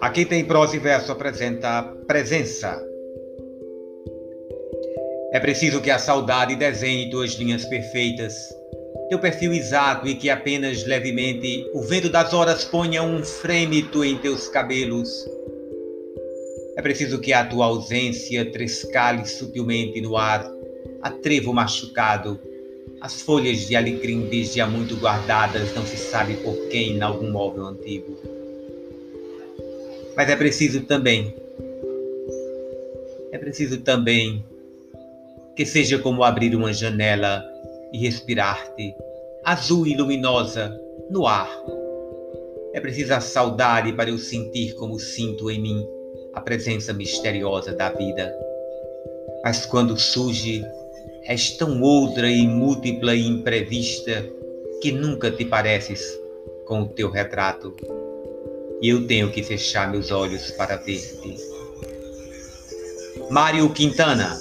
Aqui tem prosa e verso apresenta presença. É preciso que a saudade desenhe tuas linhas perfeitas, teu perfil exato e que apenas levemente o vento das horas ponha um frêmito em teus cabelos. É preciso que a tua ausência trescale sutilmente no ar a trevo machucado, as folhas de alecrim desde há muito guardadas, não se sabe por quem, em algum móvel antigo. Mas é preciso também, é preciso também que seja como abrir uma janela e respirar-te, azul e luminosa, no ar. É preciso a saudade para eu sentir como sinto em mim a presença misteriosa da vida. Mas quando surge, és tão outra e múltipla e imprevista que nunca te pareces com o teu retrato e eu tenho que fechar meus olhos para ver-te. Mário Quintana